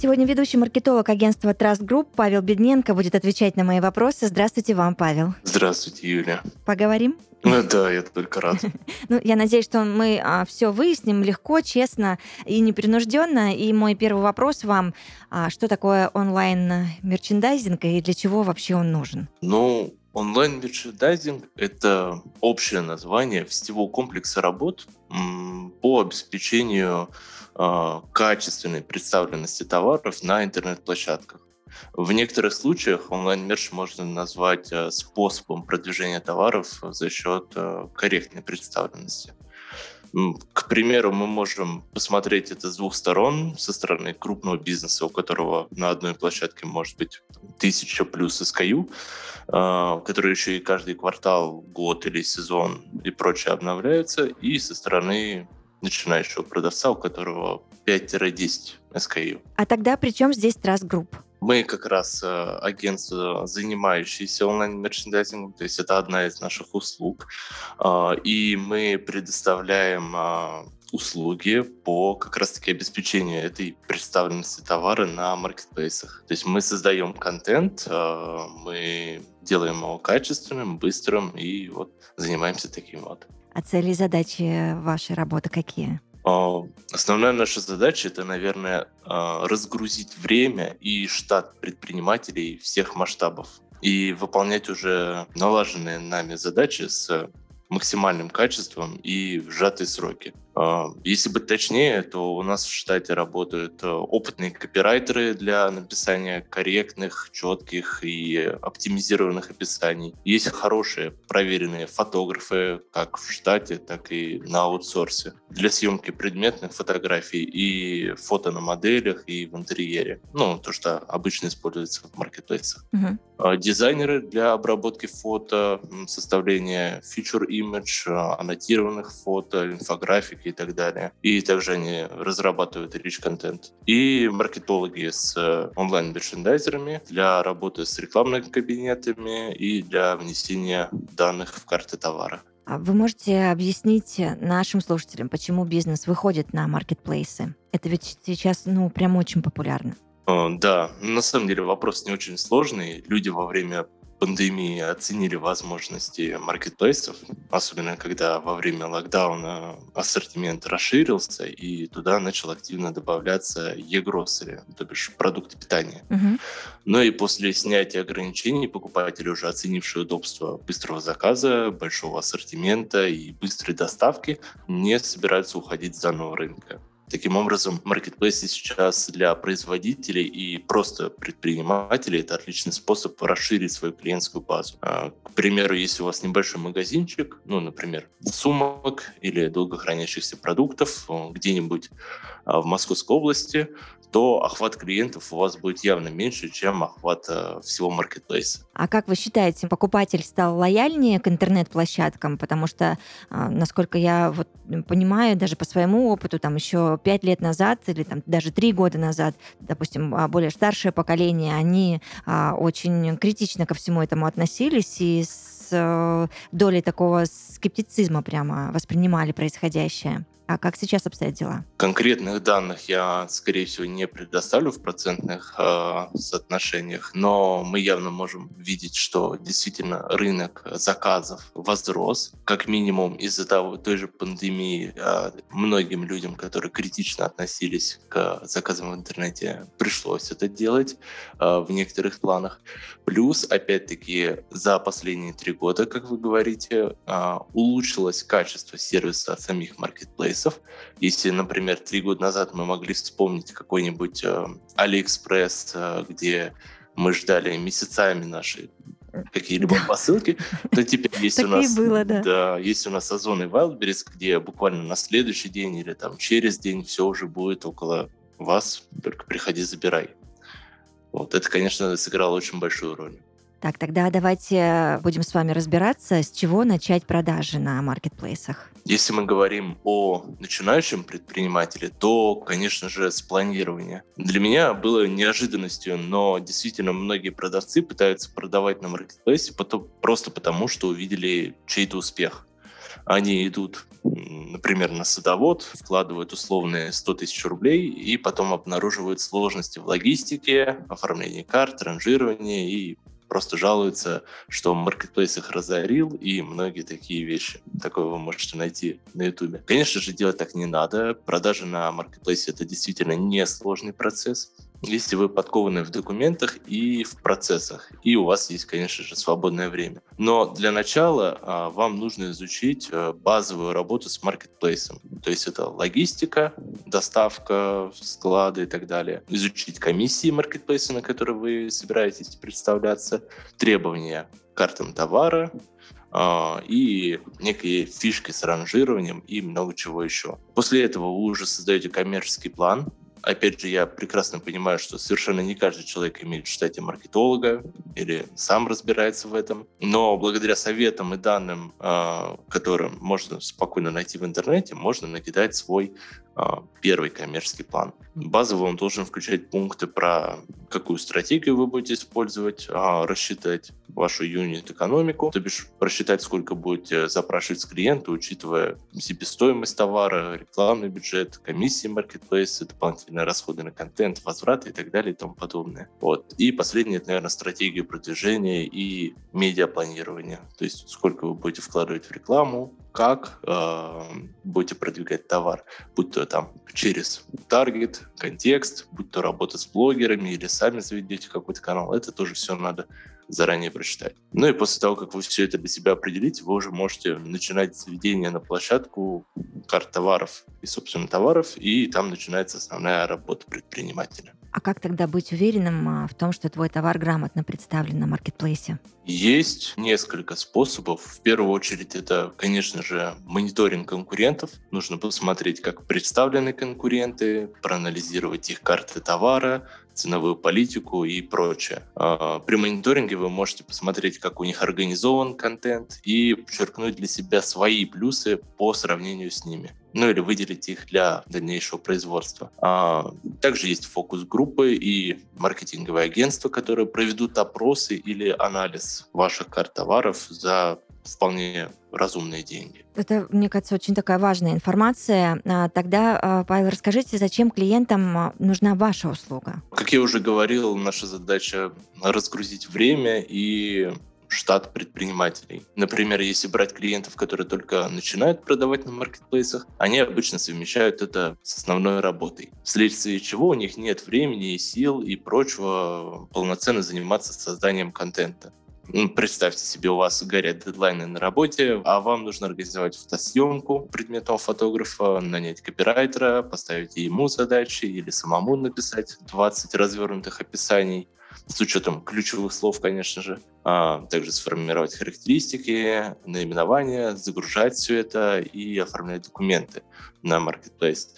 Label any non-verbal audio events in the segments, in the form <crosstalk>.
Сегодня ведущий маркетолог агентства Trust Group Павел Бедненко будет отвечать на мои вопросы. Здравствуйте вам, Павел. Здравствуйте, Юля. Поговорим? Ну да, я только рад. <laughs> Ну, я надеюсь, что мы а, все выясним легко, честно и непринужденно. И мой первый вопрос вам: а, что такое онлайн-мерчендайзинг и для чего вообще он нужен? Ну, онлайн-мерчендайзинг – это общее название всего комплекса работ по обеспечению качественной представленности товаров на интернет-площадках. В некоторых случаях онлайн-мерч можно назвать э, способом продвижения товаров за счет э, корректной представленности. К примеру, мы можем посмотреть это с двух сторон. Со стороны крупного бизнеса, у которого на одной площадке может быть тысяча плюс SKU, а, который еще и каждый квартал, год или сезон и прочее обновляется. И со стороны начинающего продавца, у которого 5-10 SKU. А тогда при чем здесь Trust Group? Мы как раз э, агентство, занимающееся онлайн-мерчендайзингом, то есть это одна из наших услуг. Э, и мы предоставляем э, услуги по как раз-таки обеспечению этой представленности товара на маркетплейсах. То есть мы создаем контент, э, мы делаем его качественным, быстрым и вот занимаемся таким вот. А цели и задачи вашей работы какие? А, основная наша задача это, наверное, а, разгрузить время и штат предпринимателей всех масштабов и выполнять уже налаженные нами задачи с максимальным качеством и в сжатые сроки. А, если быть точнее, то у нас в штате работают э, опытные копирайтеры для написания корректных, четких и оптимизированных описаний. Есть хорошие, проверенные фотографы как в штате, так и на аутсорсе для съемки предметных фотографий и фото на моделях и в интерьере. Ну, то, что обычно используется в маркетплейсах. Угу. Дизайнеры для обработки фото, составления feature image, аннотированных фото, инфографики и так далее. И также они разрабатывают рич-контент. И маркетологи с э, онлайн-мерчендайзерами для работы с рекламными кабинетами и для внесения данных в карты товара. А вы можете объяснить нашим слушателям, почему бизнес выходит на маркетплейсы? Это ведь сейчас, ну, прям очень популярно. Да, на самом деле вопрос не очень сложный. Люди во время пандемии оценили возможности маркетплейсов, особенно когда во время локдауна ассортимент расширился, и туда начал активно добавляться e-grocery, то бишь продукты питания. Угу. Но и после снятия ограничений покупатели, уже оценившие удобство быстрого заказа, большого ассортимента и быстрой доставки, не собираются уходить с данного рынка. Таким образом, маркетплейсы сейчас для производителей и просто предпринимателей это отличный способ расширить свою клиентскую базу. А, к примеру, если у вас небольшой магазинчик, ну, например, сумок или долгохранящихся продуктов где-нибудь а, в Московской области, то охват клиентов у вас будет явно меньше, чем охват э, всего маркетплейса. А как вы считаете, покупатель стал лояльнее к интернет-площадкам? Потому что, э, насколько я вот понимаю, даже по своему опыту, там еще пять лет назад или там даже три года назад, допустим, а, более старшее поколение, они э, очень критично ко всему этому относились и с э, долей такого скептицизма прямо воспринимали происходящее. А как сейчас обстоят дела? Конкретных данных я, скорее всего, не предоставлю в процентных э, соотношениях, но мы явно можем видеть, что действительно рынок заказов возрос, как минимум из-за того, той же пандемии э, многим людям, которые критично относились к заказам в интернете, пришлось это делать э, в некоторых планах. Плюс, опять-таки, за последние три года, как вы говорите, э, улучшилось качество сервиса самих маркетплейсов, сервисов. Если, например, три года назад мы могли вспомнить какой-нибудь э, AliExpress, э, где мы ждали месяцами наши какие-либо посылки, то теперь <laughs> есть у нас... было, да. Да, есть у нас Озон и Wildberries, где буквально на следующий день или там через день все уже будет около вас, только приходи, забирай. Вот это, конечно, сыграло очень большую роль. Так, тогда давайте будем с вами разбираться, с чего начать продажи на маркетплейсах. Если мы говорим о начинающем предпринимателе, то, конечно же, с планирования. Для меня было неожиданностью, но действительно многие продавцы пытаются продавать на маркетплейсе потом, просто потому, что увидели чей-то успех. Они идут, например, на садовод, вкладывают условные 100 тысяч рублей и потом обнаруживают сложности в логистике, оформлении карт, ранжировании и просто жалуются, что маркетплейс их разорил и многие такие вещи. Такое вы можете найти на ютубе. Конечно же, делать так не надо. Продажи на маркетплейсе — это действительно не сложный процесс если вы подкованы в документах и в процессах, и у вас есть, конечно же, свободное время. Но для начала а, вам нужно изучить а, базовую работу с маркетплейсом. То есть это логистика, доставка, склады и так далее. Изучить комиссии маркетплейса, на которые вы собираетесь представляться, требования к картам товара, Uh, и некие фишки с ранжированием и много чего еще. После этого вы уже создаете коммерческий план, Опять же, я прекрасно понимаю, что совершенно не каждый человек имеет в штате маркетолога или сам разбирается в этом. Но благодаря советам и данным, а, которые можно спокойно найти в интернете, можно накидать свой а, первый коммерческий план. Базово он должен включать пункты про какую стратегию вы будете использовать, а, рассчитать вашу юнит-экономику, то бишь рассчитать, сколько будете запрашивать с клиента, учитывая себестоимость товара, рекламный бюджет, комиссии маркетплейса, дополнительные расходы на контент, возвраты и так далее и тому подобное. Вот. И последнее, это, наверное, стратегия продвижения и медиапланирования. То есть сколько вы будете вкладывать в рекламу, как э, будете продвигать товар, будь то там через таргет, контекст, будь то работа с блогерами или сами заведете какой-то канал, это тоже все надо заранее прочитать. Ну и после того, как вы все это для себя определите, вы уже можете начинать заведение на площадку карт товаров и, собственно, товаров, и там начинается основная работа предпринимателя. А как тогда быть уверенным а, в том, что твой товар грамотно представлен на маркетплейсе? Есть несколько способов. В первую очередь это, конечно же, мониторинг конкурентов. Нужно посмотреть, как представлены конкуренты, проанализировать их карты товара, ценовую политику и прочее. А, при мониторинге вы можете посмотреть, как у них организован контент и подчеркнуть для себя свои плюсы по сравнению с ними ну или выделить их для дальнейшего производства. А, также есть фокус-группы и маркетинговые агентства, которые проведут опросы или анализ ваших карт товаров за вполне разумные деньги. Это, мне кажется, очень такая важная информация. А, тогда, а, Павел, расскажите, зачем клиентам а, нужна ваша услуга? Как я уже говорил, наша задача разгрузить время и штат предпринимателей. Например, если брать клиентов, которые только начинают продавать на маркетплейсах, они обычно совмещают это с основной работой, вследствие чего у них нет времени, сил и прочего полноценно заниматься созданием контента. Представьте себе, у вас горят дедлайны на работе, а вам нужно организовать фотосъемку предметного фотографа, нанять копирайтера, поставить ему задачи или самому написать 20 развернутых описаний с учетом ключевых слов, конечно же. А, также сформировать характеристики, наименования, загружать все это и оформлять документы на Marketplace.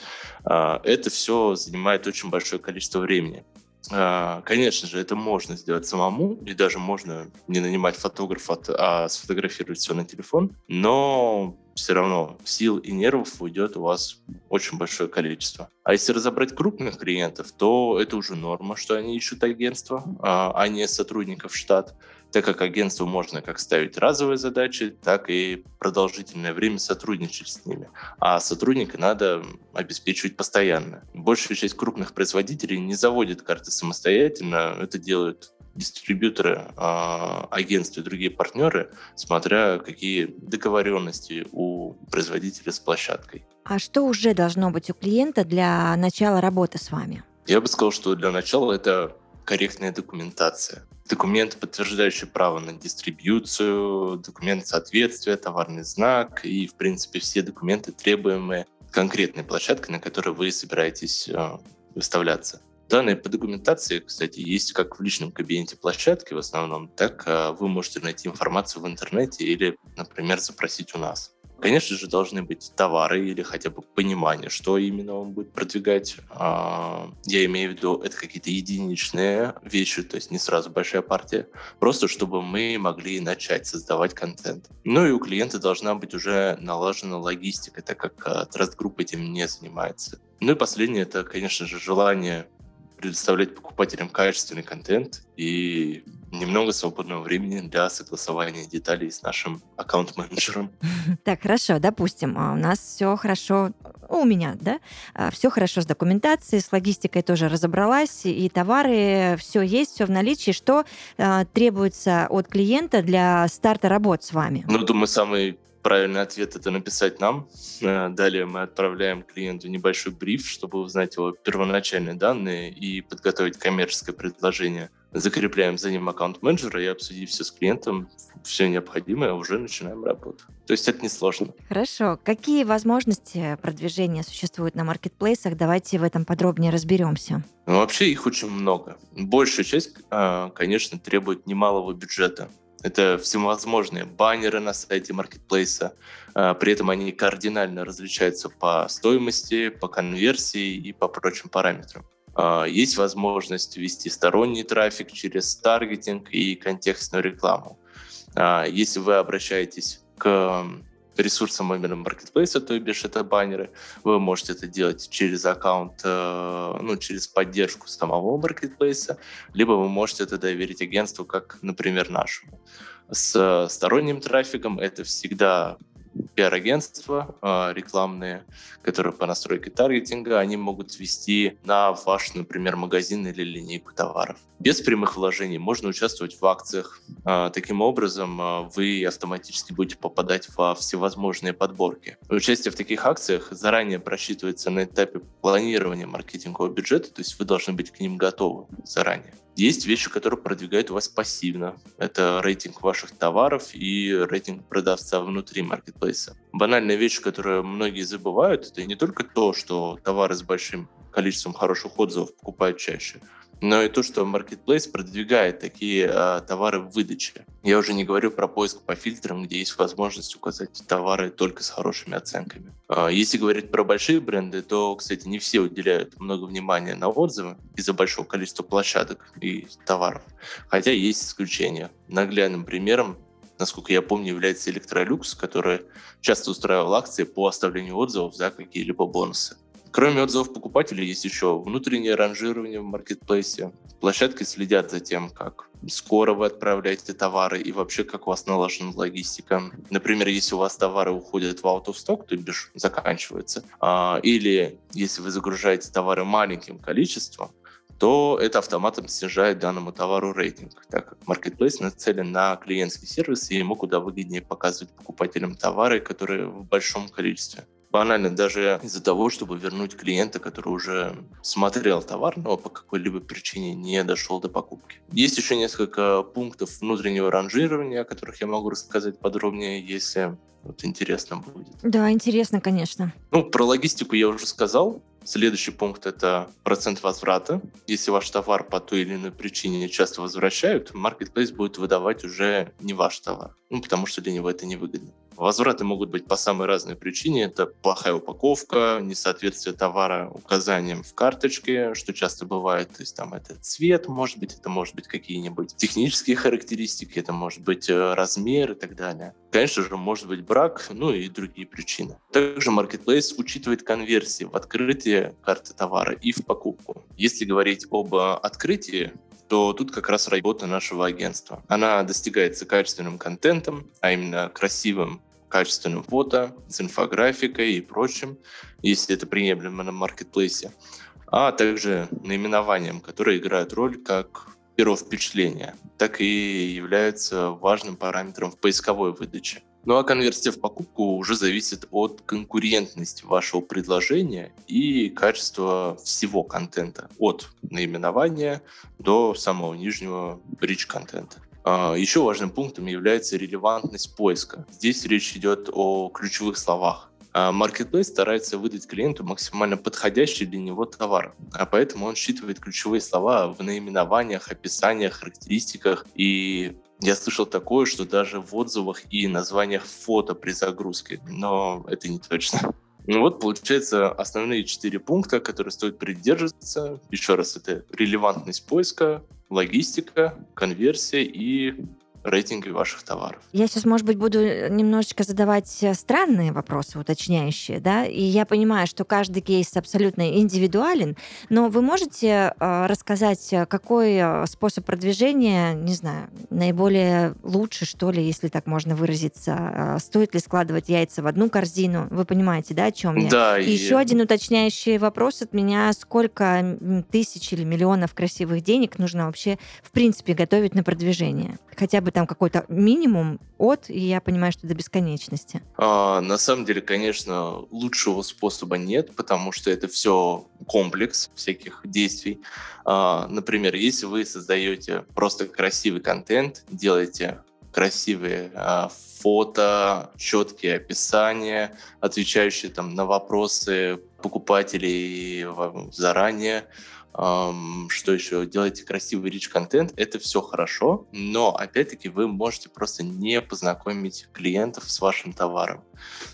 А, это все занимает очень большое количество времени. А, конечно же, это можно сделать самому, и даже можно не нанимать фотографа, а сфотографировать все на телефон, но все равно сил и нервов уйдет у вас очень большое количество. А если разобрать крупных клиентов, то это уже норма, что они ищут агентство, а не сотрудников штат так как агентству можно как ставить разовые задачи, так и продолжительное время сотрудничать с ними. А сотрудника надо обеспечивать постоянно. Большая часть крупных производителей не заводит карты самостоятельно, это делают дистрибьюторы, а, агентства и другие партнеры, смотря какие договоренности у производителя с площадкой. А что уже должно быть у клиента для начала работы с вами? Я бы сказал, что для начала это корректная документация. Документ, подтверждающий право на дистрибьюцию, документ соответствия, товарный знак и, в принципе, все документы, требуемые конкретной площадкой, на которой вы собираетесь э, выставляться. Данные по документации, кстати, есть как в личном кабинете площадки в основном, так э, вы можете найти информацию в интернете или, например, запросить у нас. Конечно же, должны быть товары или хотя бы понимание, что именно он будет продвигать. А, я имею в виду, это какие-то единичные вещи, то есть не сразу большая партия, просто чтобы мы могли начать создавать контент. Ну и у клиента должна быть уже налажена логистика, так как Trust Group этим не занимается. Ну и последнее, это, конечно же, желание предоставлять покупателям качественный контент и немного свободного времени для согласования деталей с нашим аккаунт-менеджером. <laughs> Так, хорошо, допустим, а у нас все хорошо, у меня, да, а, все хорошо с документацией, с логистикой тоже разобралась, и товары, все есть, все в наличии. Что э, требуется от клиента для старта работ с вами? Ну, думаю, самый Правильный ответ — это написать нам. Э, далее мы отправляем клиенту небольшой бриф, чтобы узнать его первоначальные данные и подготовить коммерческое предложение. Закрепляем за ним аккаунт менеджера и обсудив все с клиентом, все необходимое, уже начинаем работу. То есть это несложно. Хорошо. Какие возможности продвижения существуют на маркетплейсах? Давайте в этом подробнее разберемся. Ну, вообще их очень много. Большая часть, а, конечно, требует немалого бюджета. Это всевозможные баннеры на сайте маркетплейса. А, при этом они кардинально различаются по стоимости, по конверсии и по прочим параметрам. А, есть возможность ввести сторонний трафик через таргетинг и контекстную рекламу. А, если вы обращаетесь к ресурсам именно маркетплейса, то бишь это баннеры, вы можете это делать через аккаунт, э, ну, через поддержку самого маркетплейса, либо вы можете это доверить агентству, как, например, нашему. С сторонним трафиком это всегда пиар-агентства э, рекламные, которые по настройке таргетинга, они будут вести на ваш, например, магазин или линейку товаров. Без прямых вложений можно участвовать в акциях. Э, таким образом, э, вы автоматически будете попадать во всевозможные подборки. Участие в таких акциях заранее просчитывается на этапе планирования маркетингового бюджета, то есть вы должны быть к ним готовы заранее. Есть вещи, которые продвигают вас пассивно. Это рейтинг ваших товаров и рейтинг продавца внутри маркетплейса. Банальная вещь, которую многие забывают, это не только то, что товары с большим количеством хороших отзывов покупают чаще, но и то, что Marketplace продвигает такие а, товары в выдаче. Я уже не говорю про поиск по фильтрам, где есть возможность указать товары только с хорошими оценками. А, если говорить про большие бренды, то, кстати, не все уделяют много внимания на отзывы из-за большого количества площадок и товаров. Хотя есть исключения. Наглядным примером насколько я помню, является Electrolux, который часто устраивал акции по оставлению отзывов за какие-либо бонусы. Кроме отзывов покупателей, есть еще внутреннее ранжирование в маркетплейсе. Площадки следят за тем, как скоро вы отправляете товары и вообще как у вас налажена логистика. Например, если у вас товары уходят в out of stock, то бишь заканчивается, а, или если вы загружаете товары маленьким количеством, то это автоматом снижает данному товару рейтинг, так как Marketplace нацелен на клиентский сервис, и ему куда выгоднее показывать покупателям товары, которые в большом количестве банально даже из-за того, чтобы вернуть клиента, который уже смотрел товар, но по какой-либо причине не дошел до покупки. Есть еще несколько пунктов внутреннего ранжирования, о которых я могу рассказать подробнее, если вот интересно будет. Да, интересно, конечно. Ну, про логистику я уже сказал. Следующий пункт – это процент возврата. Если ваш товар по той или иной причине часто возвращают, Marketplace будет выдавать уже не ваш товар, ну, потому что для него это невыгодно. Возвраты могут быть по самой разной причине. Это плохая упаковка, несоответствие товара указаниям в карточке, что часто бывает. То есть там это цвет, может быть, это может быть какие-нибудь технические характеристики, это может быть э, размер и так далее. Конечно же, может быть брак, ну и другие причины. Также Marketplace учитывает конверсии в открытие карты товара и в покупку. Если говорить об открытии, то тут как раз работа нашего агентства. Она достигается качественным контентом, а именно красивым качественным фото, с инфографикой и прочим, если это приемлемо на маркетплейсе, а также наименованием, которое играет роль как первого впечатления, так и является важным параметром в поисковой выдаче. Ну а конверсия в покупку уже зависит от конкурентности вашего предложения и качества всего контента, от наименования до самого нижнего rich контента. А, Еще важным пунктом является релевантность поиска. Здесь речь идет о ключевых словах. А, Marketplace старается выдать клиенту максимально подходящий для него товар, а поэтому он считывает ключевые слова в наименованиях, описаниях, характеристиках и Я слышал такое, что даже в отзывах и названиях фото при загрузке, но это не точно. Ну вот, получается, основные четыре пункта, которые стоит придерживаться. Еще раз, это релевантность поиска, логистика, конверсия и рейтинги ваших товаров. Я сейчас, может быть, буду немножечко задавать э, странные вопросы, уточняющие, да, и я понимаю, что каждый кейс абсолютно индивидуален, но вы можете э, рассказать, э, какой э, способ продвижения, не знаю, наиболее лучше, что ли, если так можно выразиться, э, стоит ли складывать яйца в одну корзину, вы понимаете, да, о чем я? Да. И, и еще один уточняющий вопрос от меня, сколько тысяч или миллионов красивых денег нужно вообще, в принципе, готовить на продвижение? Хотя бы бы там какой-то минимум от, и я понимаю, что до бесконечности? А, на самом деле, конечно, лучшего способа нет, потому что это все комплекс всяких действий. А, например, если вы создаете просто красивый контент, делаете красивые а, фото, четкие описания, отвечающие там на вопросы покупателей заранее, что еще, делаете красивый рич-контент, это все хорошо, но, опять-таки, вы можете просто не познакомить клиентов с вашим товаром.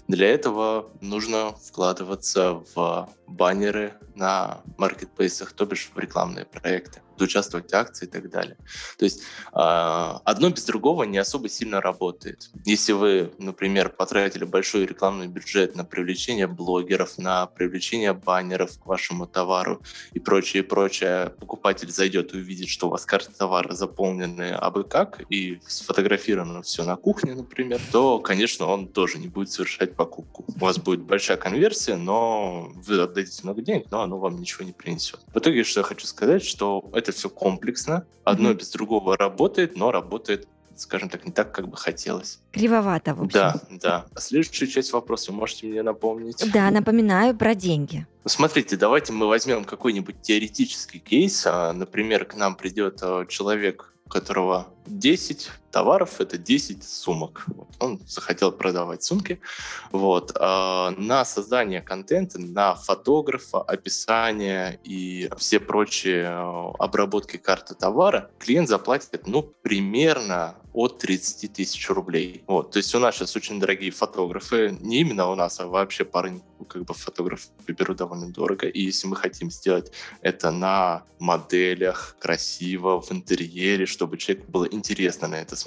Для этого нужно вкладываться в баннеры на маркетплейсах, то бишь в рекламные проекты участвовать в акции и так далее. То есть э, одно без другого не особо сильно работает. Если вы, например, потратили большой рекламный бюджет на привлечение блогеров, на привлечение баннеров к вашему товару и прочее, прочее, покупатель зайдет и увидит, что у вас карты товара заполнены абы как и сфотографировано все на кухне, например, то, конечно, он тоже не будет совершать покупку. У вас будет большая конверсия, но вы отдадите много денег, но оно вам ничего не принесет. В итоге, что я хочу сказать, что это все комплексно, одно mm-hmm. без другого работает, но работает скажем так, не так, как бы хотелось. Кривовато, в общем. Да, да. А следующая часть вопроса вы можете мне напомнить? Да, напоминаю про деньги. Смотрите, давайте мы возьмем какой-нибудь теоретический кейс. А, например, к нам придет а, человек, у которого 10 товаров — это 10 сумок. Вот. Он захотел продавать сумки. Вот. А на создание контента, на фотографа, описание и все прочие э, обработки карты товара клиент заплатит ну, примерно от 30 тысяч рублей. Вот. То есть у нас сейчас очень дорогие фотографы, не именно у нас, а вообще по как бы фотографы берут довольно дорого. И если мы хотим сделать это на моделях, красиво, в интерьере, чтобы человеку было интересно на это смотреть.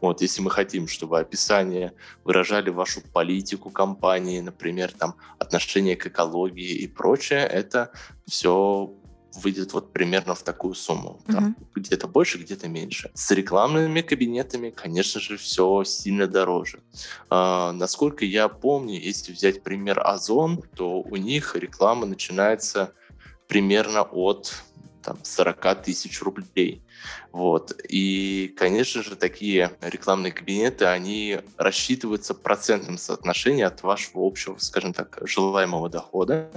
Вот, если мы хотим, чтобы описания выражали вашу политику компании, например, там, отношение к экологии и прочее, это все выйдет вот примерно в такую сумму. Там uh-huh. где-то больше, где-то меньше. С рекламными кабинетами, конечно же, все сильно дороже. А, насколько я помню, если взять пример Озон, то у них реклама начинается примерно от там, 40 тысяч рублей. Вот. И, конечно же, такие рекламные кабинеты, они рассчитываются процентным соотношением от вашего общего, скажем так, желаемого дохода.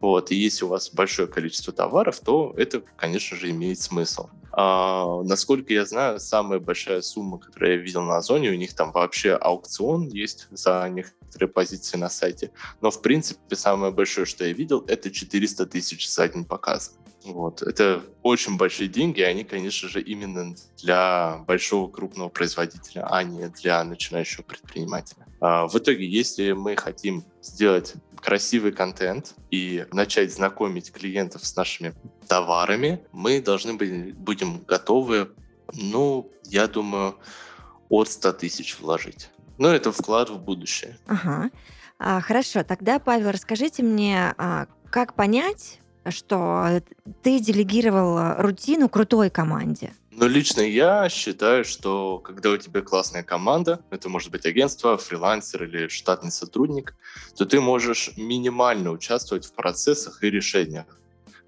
Вот. И если у вас большое количество товаров, то это, конечно же, имеет смысл. А, насколько я знаю, самая большая сумма, которую я видел на Озоне, у них там вообще аукцион есть за некоторые позиции на сайте. Но, в принципе, самое большое, что я видел, это 400 тысяч за день показа. Вот. Это очень большие деньги, и они, конечно же, именно для большого крупного производителя, а не для начинающего предпринимателя. А в итоге, если мы хотим сделать красивый контент и начать знакомить клиентов с нашими товарами, мы должны быть, будем готовы, ну, я думаю, от 100 тысяч вложить. Но это вклад в будущее. Ага. А, хорошо, тогда, Павел, расскажите мне, а, как понять, что ты делегировал рутину крутой команде? Но лично я считаю, что когда у тебя классная команда, это может быть агентство, фрилансер или штатный сотрудник, то ты можешь минимально участвовать в процессах и решениях.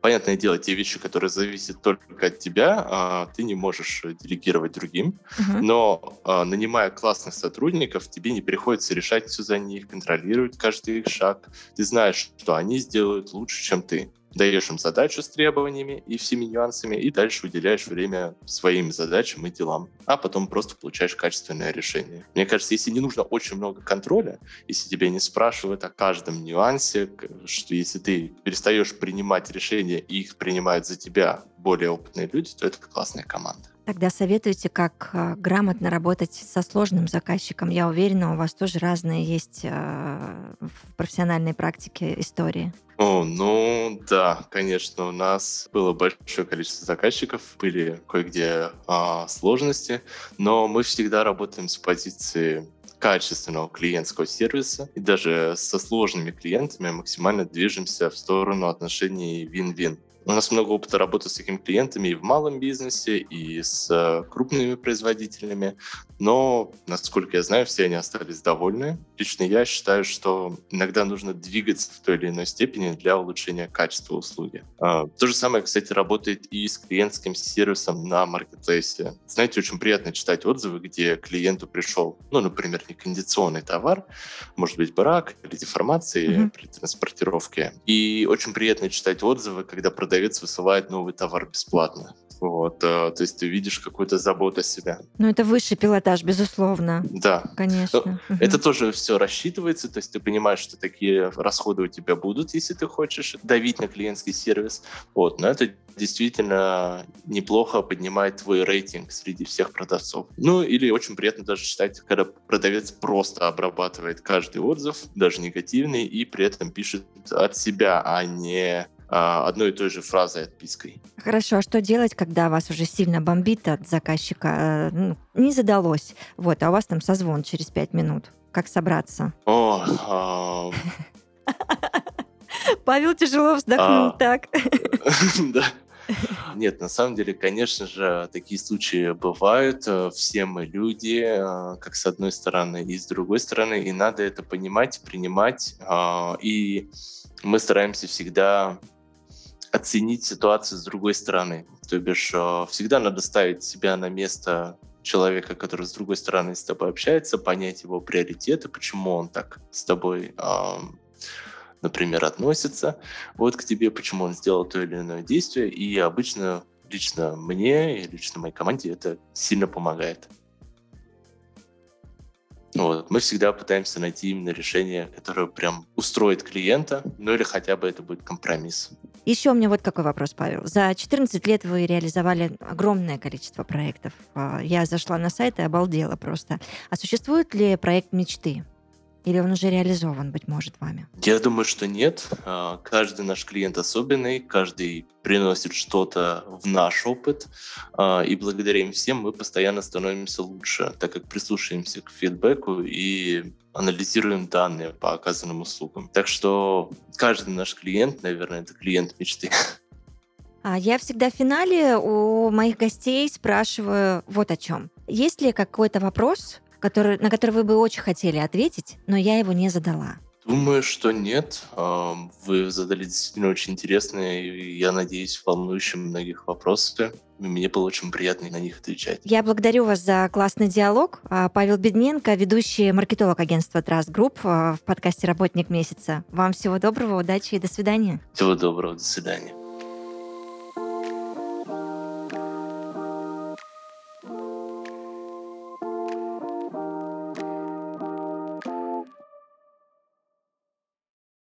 Понятное дело, те вещи, которые зависят только от тебя, а, ты не можешь делегировать другим. Uh-huh. Но а, нанимая классных сотрудников, тебе не приходится решать все за них, контролировать каждый их шаг. Ты знаешь, что они сделают лучше, чем ты даешь им задачу с требованиями и всеми нюансами, и дальше уделяешь время своим задачам и делам, а потом просто получаешь качественное решение. Мне кажется, если не нужно очень много контроля, если тебя не спрашивают о каждом нюансе, что если ты перестаешь принимать решения и их принимают за тебя более опытные люди, то это классная команда. Тогда советуйте, как э, грамотно работать со сложным заказчиком. Я уверена, у вас тоже разные есть э, в профессиональной практике истории. О, ну да, конечно, у нас было большое количество заказчиков, были кое-где а, сложности, но мы всегда работаем с позиции качественного клиентского сервиса и даже со сложными клиентами максимально движемся в сторону отношений вин-вин. У нас много опыта работы с такими клиентами и в малом бизнесе, и с э, крупными производителями, но, насколько я знаю, все они остались довольны. Лично я считаю, что иногда нужно двигаться в той или иной степени для улучшения качества услуги. А, то же самое, кстати, работает и с клиентским сервисом на маркетплейсе. Знаете, очень приятно читать отзывы, где клиенту пришел, ну, например, некондиционный товар, может быть, брак или деформации mm-hmm. при транспортировке. И очень приятно читать отзывы, когда продавец высылает новый товар бесплатно. Вот, э, то есть ты видишь какую-то заботу о себе. Ну, это высший пилотаж, безусловно. Да. Конечно. Ну, это тоже все рассчитывается, то есть ты понимаешь, что такие расходы у тебя будут, если ты хочешь давить на клиентский сервис. Вот, но это действительно неплохо поднимает твой рейтинг среди всех продавцов. Ну, или очень приятно даже читать, когда продавец просто обрабатывает каждый отзыв, даже негативный, и при этом пишет от себя, а не одной и той же фразой отпиской. Хорошо, а что делать, когда вас уже сильно бомбит от заказчика? Э, ну, не задалось, вот, а у вас там созвон через пять минут. Как собраться? О, а, <laughs> Павел тяжело вздохнул А. так. <laughs> Да. <laughs> Нет, на самом деле, конечно же, такие случаи бывают. Э, Все мы люди, э, как с одной стороны и с другой стороны, и надо это понимать, принимать. а, И мы стараемся всегда оценить ситуацию с другой стороны. То бишь, э, всегда надо ставить себя на место человека, который с другой стороны с тобой общается, понять его приоритеты, почему он так с тобой, например, относится вот к тебе, почему он сделал то или иное действие. И обычно лично мне и лично моей команде это сильно помогает. Вот. Мы всегда пытаемся найти именно решение, которое прям устроит клиента, ну или хотя бы это будет компромисс. Еще у меня вот какой вопрос, Павел. За 14 лет вы реализовали огромное количество проектов. А, Я зашла на сайт и обалдела просто. А существует ли проект мечты? Или он уже реализован, быть может, вами? Я думаю, что нет. А, Каждый наш клиент особенный, каждый приносит что-то в наш опыт, а, и благодаря им всем мы постоянно становимся лучше, так как прислушиваемся к фидбэку и анализируем данные по оказанным услугам. Так что каждый наш клиент, наверное, это клиент мечты. А Я всегда в финале у моих гостей спрашиваю вот о чем. Есть ли какой-то вопрос, который, на который вы бы очень хотели ответить, но я его не задала? Думаю, что нет. А, Вы задали действительно очень интересные и, я надеюсь, волнующие многих вопросы. Мне было очень приятно на них отвечать. Я благодарю вас за классный диалог. А, Павел Бедненко, ведущий маркетолог агентства Trust Group а, в подкасте «Работник месяца». Вам всего доброго, удачи и до свидания. Всего доброго, до свидания.